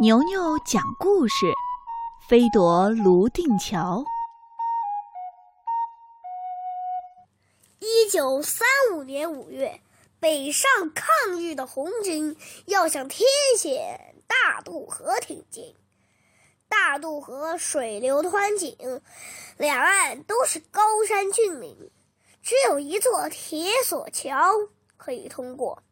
牛牛讲故事：飞夺泸定桥。一九三五年五月，北上抗日的红军要向天险大渡河挺进。大渡河水流湍急，两岸都是高山峻岭，只有一座铁索桥可以通过。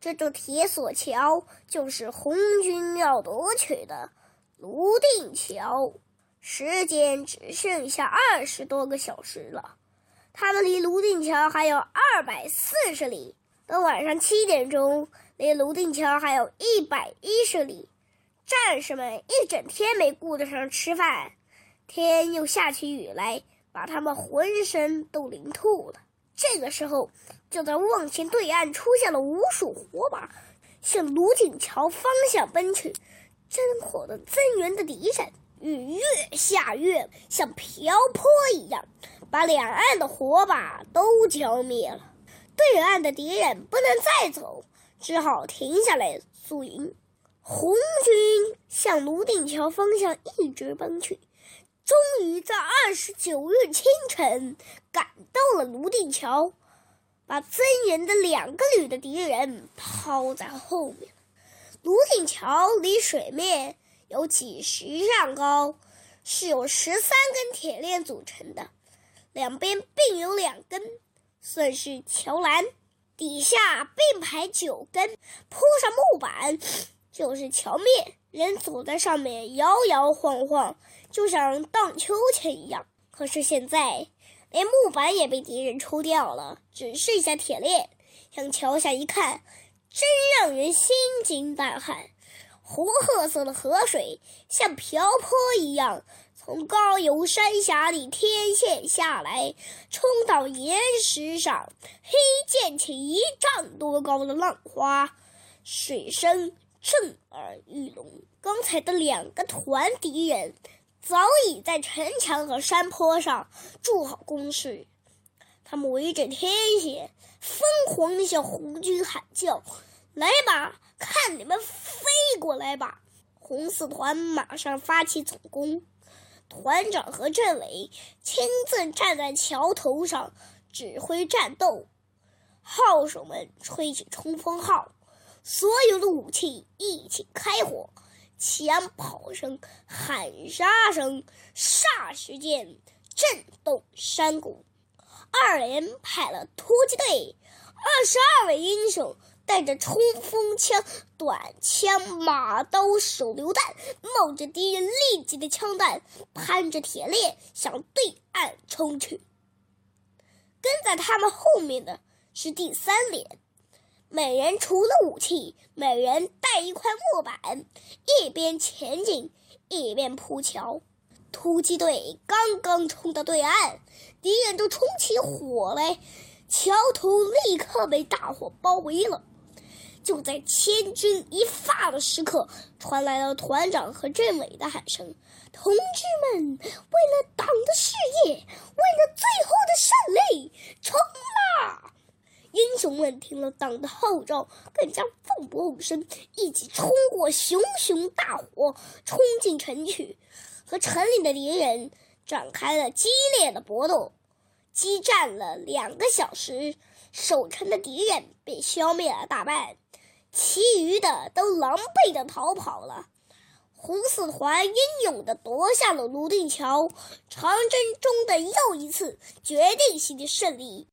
这座铁索桥就是红军要夺取的泸定桥，时间只剩下二十多个小时了。他们离泸定桥还有二百四十里，到晚上七点钟，离泸定桥还有一百一十里。战士们一整天没顾得上吃饭，天又下起雨来，把他们浑身都淋透了。这个时候，就在望前对岸出现了无数火把，向泸定桥方向奔去。真火的增援的敌人，雨越下越像瓢泼一样，把两岸的火把都浇灭了。对岸的敌人不能再走，只好停下来宿营。红军向泸定桥方向一直奔去。终于在二十九日清晨赶到了泸定桥，把增援的两个旅的敌人抛在后面。泸定桥离水面有几十丈高，是由十三根铁链组成的，两边并有两根，算是桥栏。底下并排九根，铺上木板，就是桥面。人走在上面摇摇晃晃，就像荡秋千一样。可是现在，连木板也被敌人抽掉了，只剩下铁链。向桥下一看，真让人心惊胆寒。红褐色的河水像瓢泼一样，从高邮山峡里天线下来，冲到岩石上，黑溅起一丈多高的浪花，水声。震耳欲聋。刚才的两个团敌人早已在城墙和山坡上筑好工事，他们围着天线，疯狂地向红军喊叫：“来吧，看你们飞过来吧！”红四团马上发起总攻，团长和政委亲自站在桥头上指挥战斗，号手们吹起冲锋号。所有的武器一起开火，枪炮声、喊杀声霎时间震动山谷。二连派了突击队，二十二位英雄带着冲锋枪、短枪、马刀、手榴弹，冒着敌人立即的枪弹，攀着铁链向对岸冲去。跟在他们后面的是第三连。每人除了武器，每人带一块木板，一边前进一边铺桥。突击队刚刚冲到对岸，敌人就冲起火来，桥头立刻被大火包围了。就在千钧一发的时刻，传来了团长和政委的喊声：“同志们，为了党的事业，为了最后的胜利，！”英雄们听了党的号召，更加奋不顾身，一起冲过熊熊大火，冲进城去，和城里的敌人展开了激烈的搏斗。激战了两个小时，守城的敌人被消灭了大半，其余的都狼狈的逃跑了。红四团英勇地夺下了泸定桥，长征中的又一次决定性的胜利。